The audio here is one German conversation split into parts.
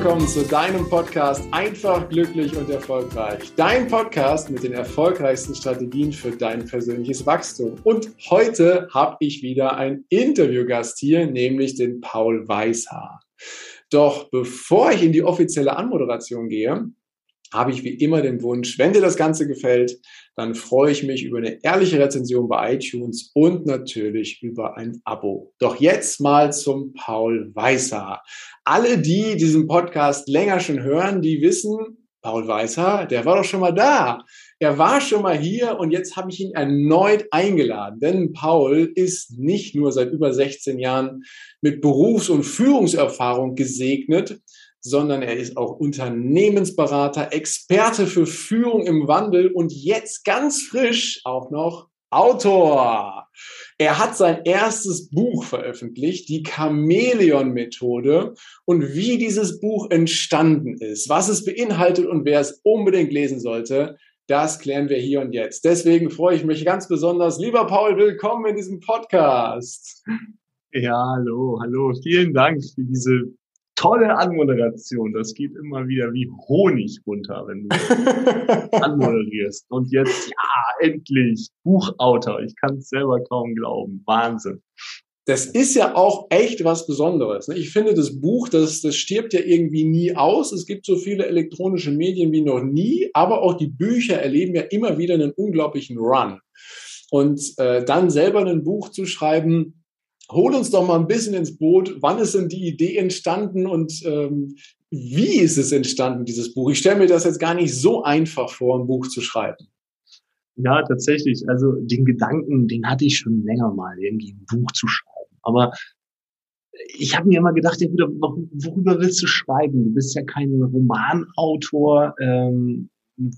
Willkommen zu deinem Podcast Einfach, glücklich und erfolgreich. Dein Podcast mit den erfolgreichsten Strategien für dein persönliches Wachstum. Und heute habe ich wieder einen Interviewgast hier, nämlich den Paul Weißhaar. Doch bevor ich in die offizielle Anmoderation gehe, habe ich wie immer den Wunsch, wenn dir das Ganze gefällt, dann freue ich mich über eine ehrliche Rezension bei iTunes und natürlich über ein Abo. Doch jetzt mal zum Paul Weißer. Alle, die diesen Podcast länger schon hören, die wissen, Paul Weißer, der war doch schon mal da. Er war schon mal hier und jetzt habe ich ihn erneut eingeladen. Denn Paul ist nicht nur seit über 16 Jahren mit Berufs- und Führungserfahrung gesegnet, sondern er ist auch Unternehmensberater, Experte für Führung im Wandel und jetzt ganz frisch auch noch Autor. Er hat sein erstes Buch veröffentlicht, die Chamäleon-Methode und wie dieses Buch entstanden ist, was es beinhaltet und wer es unbedingt lesen sollte, das klären wir hier und jetzt. Deswegen freue ich mich ganz besonders. Lieber Paul, willkommen in diesem Podcast. Ja, hallo, hallo. Vielen Dank für diese tolle Anmoderation. Das geht immer wieder wie Honig runter, wenn du anmoderierst. Und jetzt, ja, endlich, Buchautor. Ich kann es selber kaum glauben. Wahnsinn. Das ist ja auch echt was Besonderes. Ne? Ich finde, das Buch, das, das stirbt ja irgendwie nie aus. Es gibt so viele elektronische Medien wie noch nie, aber auch die Bücher erleben ja immer wieder einen unglaublichen Run. Und äh, dann selber ein Buch zu schreiben, hol uns doch mal ein bisschen ins Boot. Wann ist denn die Idee entstanden und ähm, wie ist es entstanden, dieses Buch? Ich stelle mir das jetzt gar nicht so einfach vor, ein Buch zu schreiben. Ja, tatsächlich. Also den Gedanken, den hatte ich schon länger mal, irgendwie ein Buch zu schreiben. Aber ich habe mir immer gedacht, ja, worüber willst du schreiben? Du bist ja kein Romanautor. Ähm,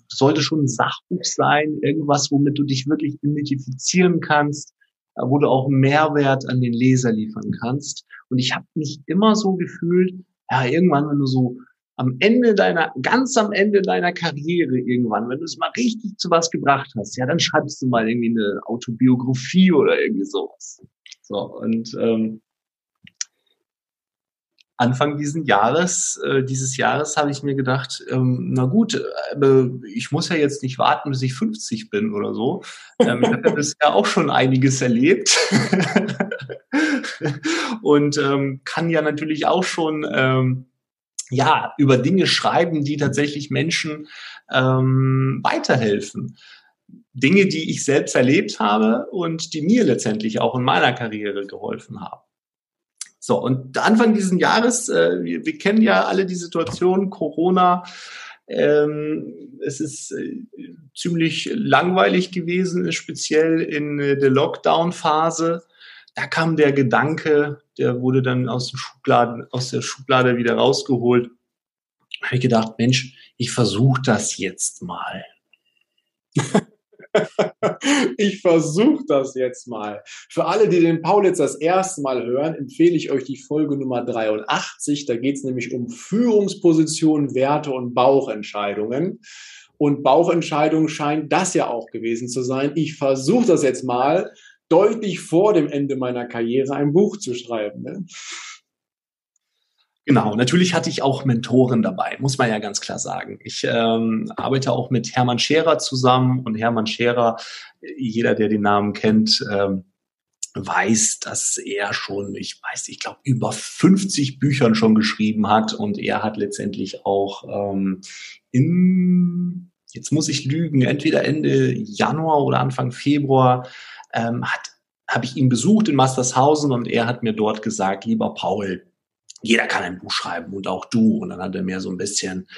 sollte schon ein Sachbuch sein, irgendwas, womit du dich wirklich identifizieren kannst wo du auch Mehrwert an den Leser liefern kannst. Und ich habe mich immer so gefühlt, ja, irgendwann, wenn du so am Ende deiner, ganz am Ende deiner Karriere irgendwann, wenn du es mal richtig zu was gebracht hast, ja, dann schreibst du mal irgendwie eine Autobiografie oder irgendwie sowas. So, und ähm, Anfang diesen Jahres, äh, dieses Jahres habe ich mir gedacht, ähm, na gut, äh, ich muss ja jetzt nicht warten, bis ich 50 bin oder so. Ähm, ich habe ja bisher auch schon einiges erlebt und ähm, kann ja natürlich auch schon ähm, ja über Dinge schreiben, die tatsächlich Menschen ähm, weiterhelfen. Dinge, die ich selbst erlebt habe und die mir letztendlich auch in meiner Karriere geholfen haben. So, und Anfang dieses Jahres, äh, wir, wir kennen ja alle die Situation, Corona, ähm, es ist äh, ziemlich langweilig gewesen, speziell in äh, der Lockdown-Phase. Da kam der Gedanke, der wurde dann aus, dem Schubladen, aus der Schublade wieder rausgeholt. Habe ich gedacht, Mensch, ich versuche das jetzt mal. ich versuche das jetzt mal. Für alle, die den Paul jetzt das erste Mal hören, empfehle ich euch die Folge Nummer 83. Da geht es nämlich um Führungspositionen, Werte und Bauchentscheidungen. Und Bauchentscheidungen scheint das ja auch gewesen zu sein. Ich versuche das jetzt mal, deutlich vor dem Ende meiner Karriere ein Buch zu schreiben. Ne? Genau, natürlich hatte ich auch Mentoren dabei, muss man ja ganz klar sagen. Ich ähm, arbeite auch mit Hermann Scherer zusammen und Hermann Scherer, jeder, der den Namen kennt, ähm, weiß, dass er schon, ich weiß, ich glaube, über 50 Büchern schon geschrieben hat und er hat letztendlich auch ähm, in, jetzt muss ich lügen, entweder Ende Januar oder Anfang Februar ähm, hat habe ich ihn besucht in Mastershausen und er hat mir dort gesagt, lieber Paul, jeder kann ein Buch schreiben und auch du. Und dann hat er mir so ein bisschen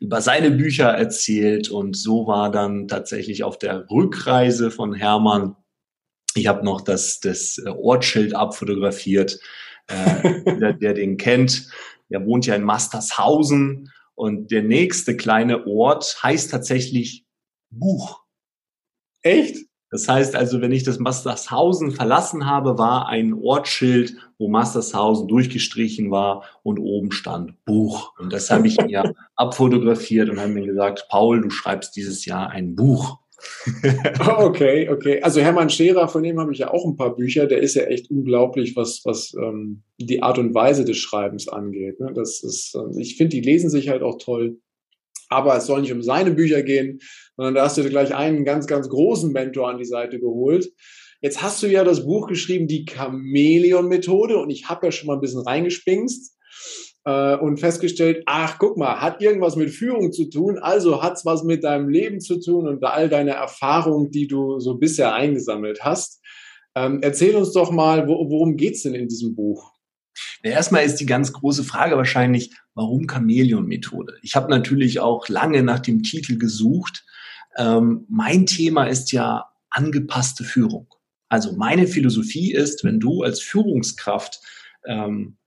über seine Bücher erzählt und so war dann tatsächlich auf der Rückreise von Hermann, ich habe noch das, das äh, Ortsschild abfotografiert, äh, der, der den kennt, der wohnt ja in Mastershausen und der nächste kleine Ort heißt tatsächlich Buch. Echt? Das heißt also, wenn ich das Mastershausen verlassen habe, war ein Ortsschild, wo Mastershausen durchgestrichen war und oben stand Buch. Und das habe ich mir abfotografiert und habe mir gesagt, Paul, du schreibst dieses Jahr ein Buch. okay, okay. Also Hermann Scherer, von dem habe ich ja auch ein paar Bücher. Der ist ja echt unglaublich, was, was ähm, die Art und Weise des Schreibens angeht. Ne? Das ist, äh, ich finde, die lesen sich halt auch toll. Aber es soll nicht um seine Bücher gehen, sondern da hast du dir gleich einen ganz, ganz großen Mentor an die Seite geholt. Jetzt hast du ja das Buch geschrieben, die Chamäleon-Methode, und ich habe ja schon mal ein bisschen reingespingst äh, und festgestellt, ach, guck mal, hat irgendwas mit Führung zu tun, also hat es was mit deinem Leben zu tun und all deine Erfahrungen, die du so bisher eingesammelt hast. Ähm, erzähl uns doch mal, wo, worum geht's denn in diesem Buch? Ja, erstmal ist die ganz große Frage wahrscheinlich, warum Chamäleon-Methode? Ich habe natürlich auch lange nach dem Titel gesucht. Ähm, mein Thema ist ja angepasste Führung. Also meine Philosophie ist, wenn du als Führungskraft ähm,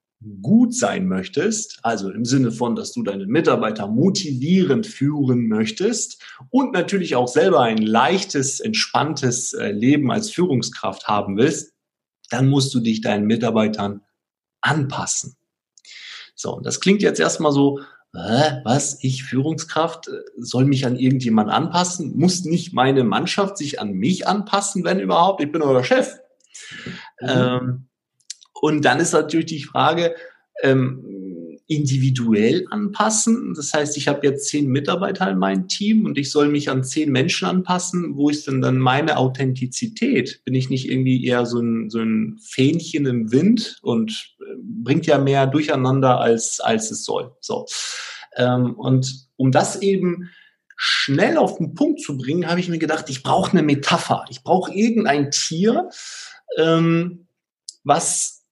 gut sein möchtest, also im Sinne von, dass du deine Mitarbeiter motivierend führen möchtest und natürlich auch selber ein leichtes, entspanntes äh, Leben als Führungskraft haben willst, dann musst du dich deinen Mitarbeitern anpassen. So, und das klingt jetzt erstmal so, äh, was, ich Führungskraft, äh, soll mich an irgendjemand anpassen? Muss nicht meine Mannschaft sich an mich anpassen, wenn überhaupt? Ich bin euer Chef. Mhm. Ähm, und dann ist natürlich die Frage, ähm, individuell anpassen. Das heißt, ich habe jetzt zehn Mitarbeiter in meinem Team und ich soll mich an zehn Menschen anpassen. Wo ist denn dann meine Authentizität? Bin ich nicht irgendwie eher so ein, so ein Fähnchen im Wind und bringt ja mehr durcheinander, als, als es soll. So. Ähm, und um das eben schnell auf den Punkt zu bringen, habe ich mir gedacht, ich brauche eine Metapher. Ich brauche irgendein Tier, ähm, was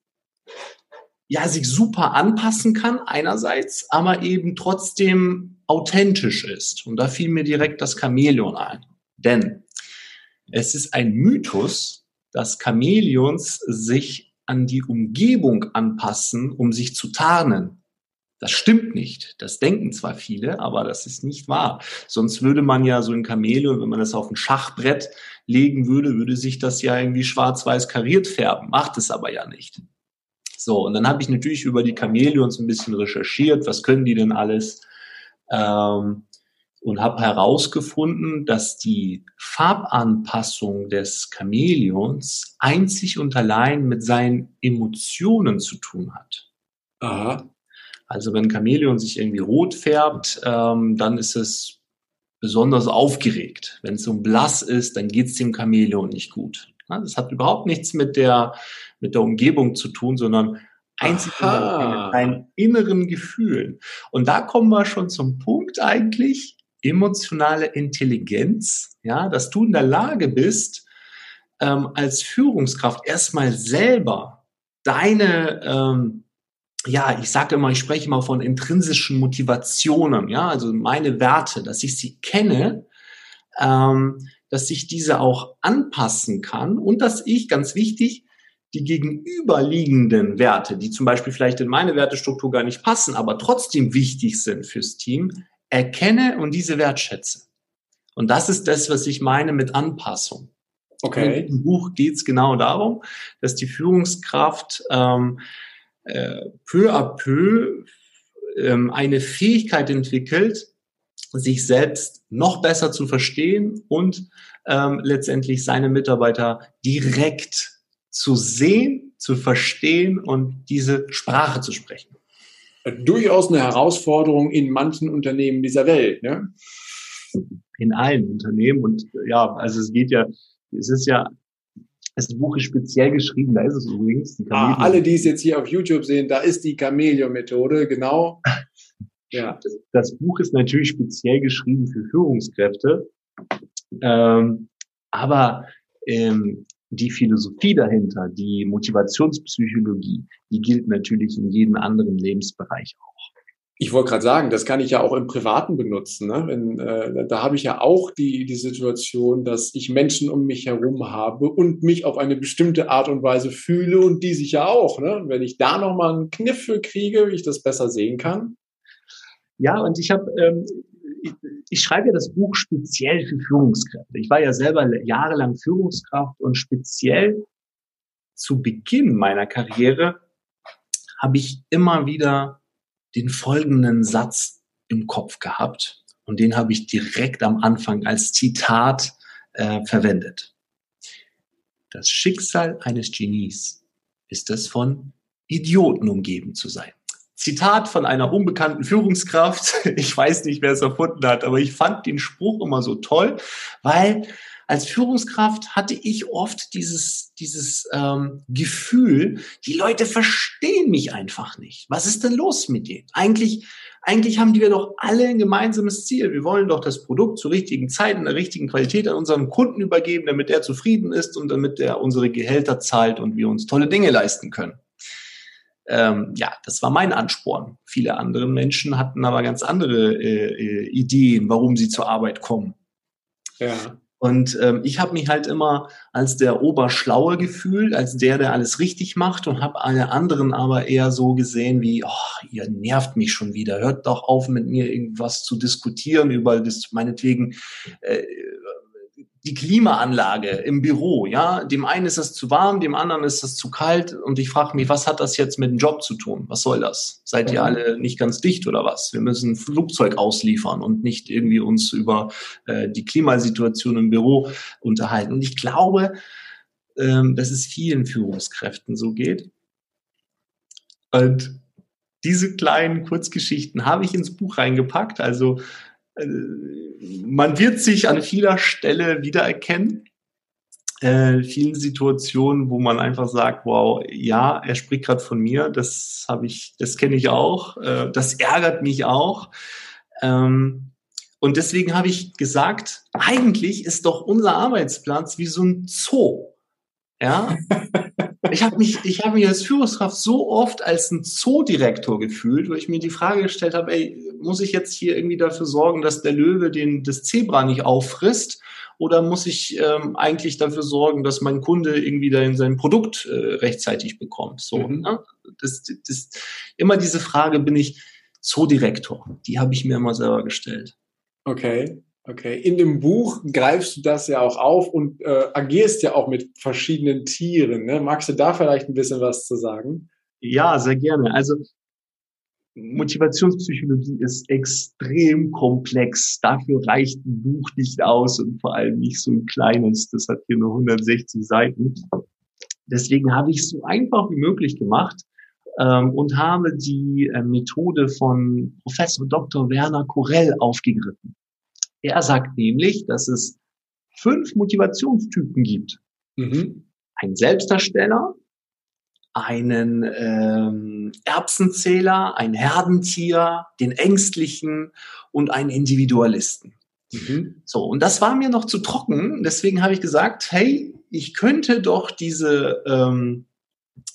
ja, sich super anpassen kann einerseits, aber eben trotzdem authentisch ist. Und da fiel mir direkt das Chamäleon ein. Denn es ist ein Mythos, dass Chamäleons sich an die Umgebung anpassen, um sich zu tarnen. Das stimmt nicht. Das denken zwar viele, aber das ist nicht wahr. Sonst würde man ja so ein Chamäleon, wenn man das auf ein Schachbrett legen würde, würde sich das ja irgendwie schwarz-weiß kariert färben. Macht es aber ja nicht. So, und dann habe ich natürlich über die Chamäleons ein bisschen recherchiert, was können die denn alles? Ähm, und habe herausgefunden, dass die Farbanpassung des Chamäleons einzig und allein mit seinen Emotionen zu tun hat. Aha. Also wenn Chamäleon sich irgendwie rot färbt, ähm, dann ist es besonders aufgeregt. Wenn es so blass ist, dann geht es dem Chamäleon nicht gut. Das hat überhaupt nichts mit der, mit der Umgebung zu tun, sondern einzig mit deinen inneren Gefühlen. Und da kommen wir schon zum Punkt eigentlich, emotionale Intelligenz, ja, dass du in der Lage bist, ähm, als Führungskraft erstmal selber deine, ähm, ja, ich sage immer, ich spreche immer von intrinsischen Motivationen, ja, also meine Werte, dass ich sie kenne, ähm, dass ich diese auch anpassen kann und dass ich, ganz wichtig, die gegenüberliegenden Werte, die zum Beispiel vielleicht in meine Wertestruktur gar nicht passen, aber trotzdem wichtig sind fürs Team, erkenne und diese wertschätze. Und das ist das, was ich meine mit Anpassung. Okay. Im Buch geht es genau darum, dass die Führungskraft ähm, äh, peu à peu ähm, eine Fähigkeit entwickelt, sich selbst noch besser zu verstehen und ähm, letztendlich seine Mitarbeiter direkt zu sehen, zu verstehen und diese Sprache zu sprechen. Durchaus eine Herausforderung in manchen Unternehmen dieser Welt. Ne? In allen Unternehmen und ja, also es geht ja, es ist ja das Buch ist speziell geschrieben, da ist es übrigens. ah, alle, die es jetzt hier auf YouTube sehen, da ist die Chameleon-Methode, genau. Ja. Das, das, Buch ist natürlich speziell geschrieben für Führungskräfte, ähm, aber ähm, die Philosophie dahinter, die Motivationspsychologie, die gilt natürlich in jedem anderen Lebensbereich auch. Ich wollte gerade sagen, das kann ich ja auch im Privaten benutzen. Ne? Wenn, äh, da habe ich ja auch die, die Situation, dass ich Menschen um mich herum habe und mich auf eine bestimmte Art und Weise fühle und die sich ja auch. Ne? Wenn ich da nochmal einen Kniff für kriege, wie ich das besser sehen kann, ja, und ich habe, ähm, ich, ich schreibe ja das Buch speziell für Führungskräfte. Ich war ja selber jahrelang Führungskraft und speziell zu Beginn meiner Karriere habe ich immer wieder den folgenden Satz im Kopf gehabt und den habe ich direkt am Anfang als Zitat äh, verwendet. Das Schicksal eines Genies ist es von Idioten umgeben zu sein. Zitat von einer unbekannten Führungskraft. Ich weiß nicht, wer es erfunden hat, aber ich fand den Spruch immer so toll, weil als Führungskraft hatte ich oft dieses, dieses ähm, Gefühl, die Leute verstehen mich einfach nicht. Was ist denn los mit denen? Eigentlich, eigentlich haben wir doch alle ein gemeinsames Ziel. Wir wollen doch das Produkt zur richtigen Zeit, in der richtigen Qualität an unseren Kunden übergeben, damit er zufrieden ist und damit er unsere Gehälter zahlt und wir uns tolle Dinge leisten können. Ähm, ja, das war mein Ansporn. Viele andere Menschen hatten aber ganz andere äh, äh, Ideen, warum sie zur Arbeit kommen. Ja. Und ähm, ich habe mich halt immer als der Oberschlaue gefühlt, als der, der alles richtig macht und habe alle anderen aber eher so gesehen wie, oh, ihr nervt mich schon wieder, hört doch auf mit mir irgendwas zu diskutieren über das meinetwegen äh, die Klimaanlage im Büro, ja, dem einen ist es zu warm, dem anderen ist es zu kalt und ich frage mich, was hat das jetzt mit dem Job zu tun? Was soll das? Seid ihr alle nicht ganz dicht oder was? Wir müssen ein Flugzeug ausliefern und nicht irgendwie uns über äh, die Klimasituation im Büro unterhalten. Und ich glaube, ähm, dass es vielen Führungskräften so geht. Und diese kleinen Kurzgeschichten habe ich ins Buch reingepackt. Also man wird sich an vieler Stelle wiedererkennen. Äh, vielen Situationen, wo man einfach sagt, wow, ja, er spricht gerade von mir, das habe ich, das kenne ich auch, äh, das ärgert mich auch. Ähm, und deswegen habe ich gesagt, eigentlich ist doch unser Arbeitsplatz wie so ein Zoo. Ja, ich habe mich, ich habe mich als Führungskraft so oft als ein Zoodirektor gefühlt, wo ich mir die Frage gestellt habe, ey, muss ich jetzt hier irgendwie dafür sorgen, dass der Löwe den, das Zebra nicht auffrisst? Oder muss ich ähm, eigentlich dafür sorgen, dass mein Kunde irgendwie dann sein Produkt äh, rechtzeitig bekommt? So, mhm. ne? das, das, immer diese Frage bin ich Zoodirektor. Die habe ich mir immer selber gestellt. Okay. Okay, in dem Buch greifst du das ja auch auf und äh, agierst ja auch mit verschiedenen Tieren. Ne? Magst du da vielleicht ein bisschen was zu sagen? Ja, sehr gerne. Also Motivationspsychologie ist extrem komplex. Dafür reicht ein Buch nicht aus und vor allem nicht so ein kleines. Das hat hier nur 160 Seiten. Deswegen habe ich es so einfach wie möglich gemacht ähm, und habe die äh, Methode von Professor Dr. Werner Korell aufgegriffen. Er sagt nämlich, dass es fünf Motivationstypen gibt. Mhm. Ein Selbstdarsteller, einen ähm, Erbsenzähler, ein Herdentier, den Ängstlichen und einen Individualisten. Mhm. So, und das war mir noch zu trocken. Deswegen habe ich gesagt, hey, ich könnte doch diese, ähm,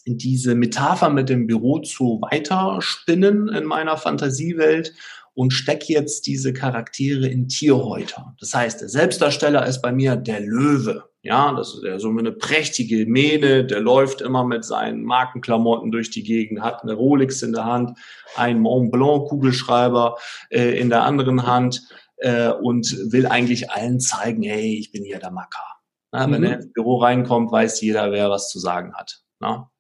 diese Metapher mit dem Büro zu weiterspinnen in meiner Fantasiewelt und stecke jetzt diese Charaktere in Tierhäuter. Das heißt, der Selbstdarsteller ist bei mir der Löwe. Ja, das ist ja so eine prächtige Mähne, der läuft immer mit seinen Markenklamotten durch die Gegend, hat eine Rolex in der Hand, einen Mont Blanc Kugelschreiber äh, in der anderen Hand äh, und will eigentlich allen zeigen, hey, ich bin hier der Macker. Na, mhm. Wenn er ins Büro reinkommt, weiß jeder, wer was zu sagen hat. Na?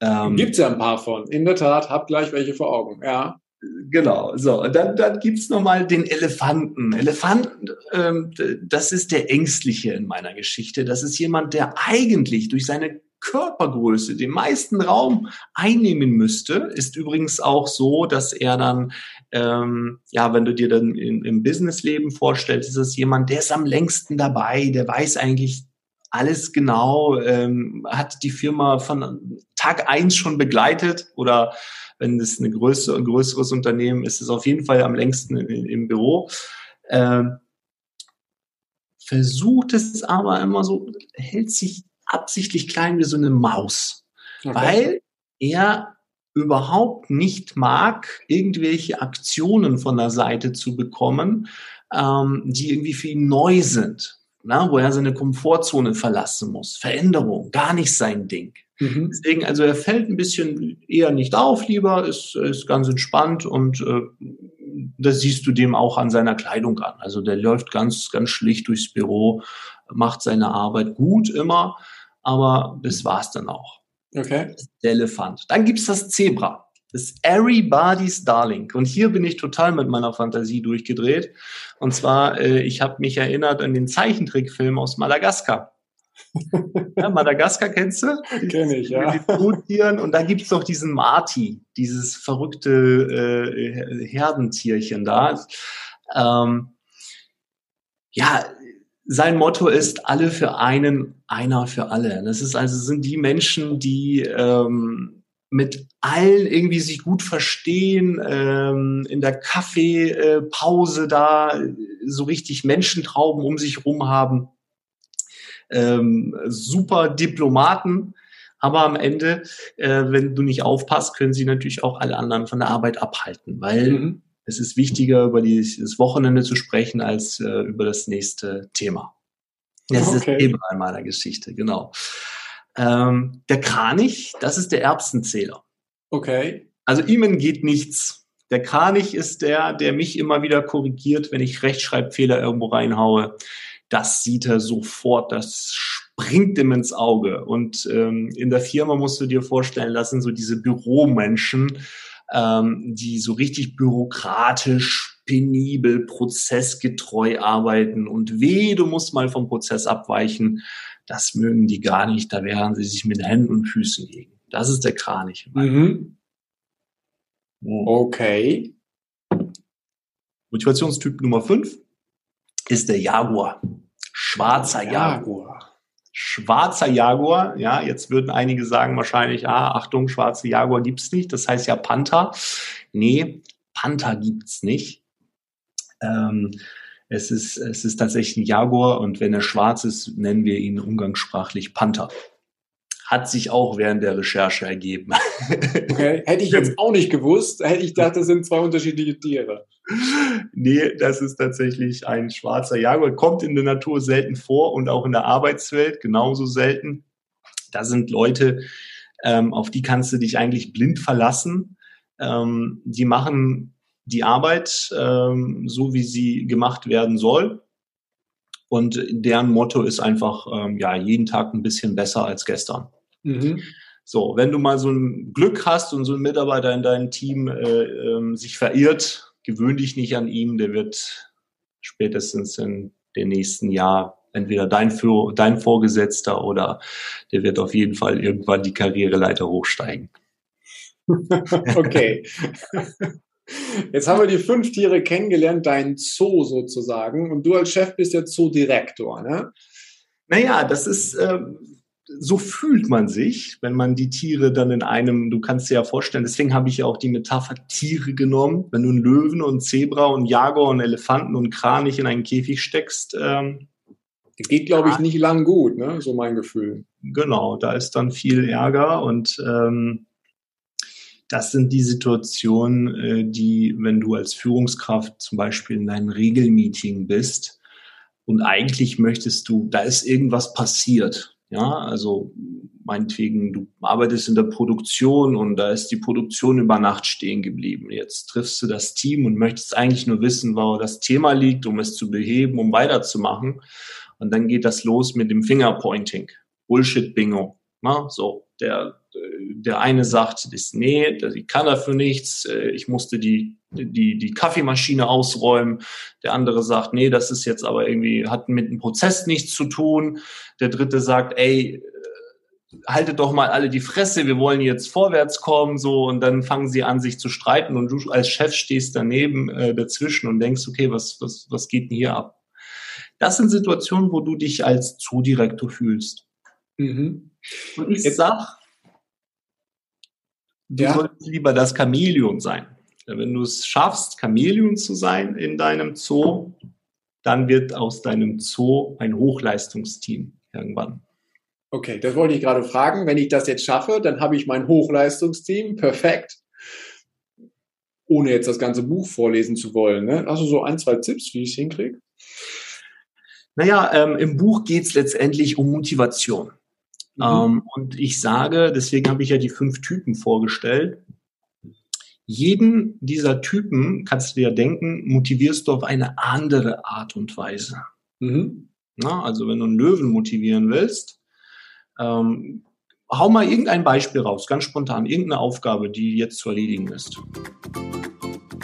Ähm, Gibt es ja ein paar von. In der Tat, hab gleich welche vor Augen. Ja. Genau, so. Dann, dann gibt's noch mal den Elefanten. Elefanten, ähm, das ist der Ängstliche in meiner Geschichte. Das ist jemand, der eigentlich durch seine Körpergröße den meisten Raum einnehmen müsste. Ist übrigens auch so, dass er dann, ähm, ja, wenn du dir dann in, im Businessleben vorstellst, ist es jemand, der ist am längsten dabei, der weiß eigentlich alles genau, ähm, hat die Firma von Tag eins schon begleitet oder wenn es eine größere, ein größeres Unternehmen ist, ist es auf jeden Fall am längsten im, im Büro. Ähm, versucht es aber immer so, hält sich absichtlich klein wie so eine Maus, okay. weil er überhaupt nicht mag, irgendwelche Aktionen von der Seite zu bekommen, ähm, die irgendwie für ihn neu sind na, wo er seine Komfortzone verlassen muss. Veränderung, gar nicht sein Ding. Mhm. Deswegen, also er fällt ein bisschen eher nicht auf, lieber, ist, ist ganz entspannt und äh, das siehst du dem auch an seiner Kleidung an. Also der läuft ganz, ganz schlicht durchs Büro, macht seine Arbeit gut immer, aber das war's dann auch. Okay. Der Elefant. Dann gibt's das Zebra. Das ist Everybody's Darling. Und hier bin ich total mit meiner Fantasie durchgedreht. Und zwar, äh, ich habe mich erinnert an den Zeichentrickfilm aus Madagaskar. ja, Madagaskar kennst du? Kenn ich, ja. Und da gibt's doch diesen Marty, dieses verrückte äh, Herdentierchen da. Ähm, ja, sein Motto ist alle für einen, einer für alle. Das ist also sind die Menschen, die ähm, mit allen irgendwie sich gut verstehen, ähm, in der Kaffeepause da so richtig Menschentrauben um sich rum haben, ähm, super Diplomaten, aber am Ende, äh, wenn du nicht aufpasst, können sie natürlich auch alle anderen von der Arbeit abhalten, weil mhm. es ist wichtiger, über die, das Wochenende zu sprechen, als äh, über das nächste Thema. Das okay. ist das Thema in meiner Geschichte, genau. Ähm, der Kranich, das ist der Erbsenzähler. Okay. Also ihm geht nichts. Der Kranich ist der, der mich immer wieder korrigiert, wenn ich Rechtschreibfehler irgendwo reinhaue. Das sieht er sofort, das springt ihm ins Auge. Und ähm, in der Firma musst du dir vorstellen lassen, so diese Büromenschen, ähm, die so richtig bürokratisch, penibel, prozessgetreu arbeiten. Und weh, du musst mal vom Prozess abweichen das mögen die gar nicht, da werden sie sich mit Händen und Füßen gegen. Das ist der Kranich. Mhm. Okay. Motivationstyp Nummer 5 ist der Jaguar. Schwarzer Jaguar. Jaguar. Schwarzer Jaguar, ja, jetzt würden einige sagen wahrscheinlich, ah, Achtung, schwarze Jaguar gibt's nicht, das heißt ja Panther. Nee, Panther gibt's nicht. Ähm, es ist, es ist tatsächlich ein Jaguar und wenn er schwarz ist, nennen wir ihn umgangssprachlich Panther. Hat sich auch während der Recherche ergeben. Okay, hätte ich jetzt auch nicht gewusst. Hätte ich gedacht, das sind zwei unterschiedliche Tiere. Nee, das ist tatsächlich ein schwarzer Jaguar. Kommt in der Natur selten vor und auch in der Arbeitswelt genauso selten. Da sind Leute, ähm, auf die kannst du dich eigentlich blind verlassen. Ähm, die machen die Arbeit ähm, so, wie sie gemacht werden soll. Und deren Motto ist einfach, ähm, ja, jeden Tag ein bisschen besser als gestern. Mhm. So, wenn du mal so ein Glück hast und so ein Mitarbeiter in deinem Team äh, ähm, sich verirrt, gewöhn dich nicht an ihm, der wird spätestens in den nächsten Jahr entweder dein, Für dein Vorgesetzter oder der wird auf jeden Fall irgendwann die Karriereleiter hochsteigen. okay. Jetzt haben wir die fünf Tiere kennengelernt, dein Zoo sozusagen. Und du als Chef bist ja Zoodirektor, ne? Naja, das ist, äh, so fühlt man sich, wenn man die Tiere dann in einem, du kannst dir ja vorstellen, deswegen habe ich ja auch die Metapher Tiere genommen. Wenn du einen Löwen und Zebra und Jaguar und Elefanten und Kranich in einen Käfig steckst, ähm, geht, glaube ich, nicht lang gut, ne? So mein Gefühl. Genau, da ist dann viel Ärger und ähm, das sind die Situationen, äh, die, wenn du als Führungskraft zum Beispiel in einem Regelmeeting bist und eigentlich möchtest du, da ist irgendwas passiert. Ja, also meinetwegen, du arbeitest in der Produktion und da ist die Produktion über Nacht stehen geblieben. Jetzt triffst du das Team und möchtest eigentlich nur wissen, wo das Thema liegt, um es zu beheben, um weiterzumachen. Und dann geht das los mit dem Fingerpointing. Bullshit-Bingo. So, der der eine sagt, das, nee, ich kann dafür nichts, äh, ich musste die, die, die Kaffeemaschine ausräumen. Der andere sagt, nee, das ist jetzt aber irgendwie, hat mit dem Prozess nichts zu tun. Der dritte sagt, ey, äh, haltet doch mal alle die Fresse, wir wollen jetzt vorwärts kommen, so, und dann fangen sie an, sich zu streiten und du als Chef stehst daneben, äh, dazwischen und denkst, okay, was, was, was geht denn hier ab? Das sind Situationen, wo du dich als Zudirektor fühlst. Mhm. Und ich sag, Du ja. solltest lieber das Chamäleon sein. Wenn du es schaffst, Chamäleon zu sein in deinem Zoo, dann wird aus deinem Zoo ein Hochleistungsteam irgendwann. Okay, das wollte ich gerade fragen. Wenn ich das jetzt schaffe, dann habe ich mein Hochleistungsteam. Perfekt. Ohne jetzt das ganze Buch vorlesen zu wollen. Ne? Hast du so ein, zwei Tipps, wie ich es hinkriege? Naja, ähm, im Buch geht es letztendlich um Motivation. Mhm. Ähm, und ich sage, deswegen habe ich ja die fünf Typen vorgestellt. jeden dieser Typen, kannst du dir denken, motivierst du auf eine andere Art und Weise. Mhm. Na, also wenn du einen Löwen motivieren willst, ähm, hau mal irgendein Beispiel raus, ganz spontan, irgendeine Aufgabe, die jetzt zu erledigen ist.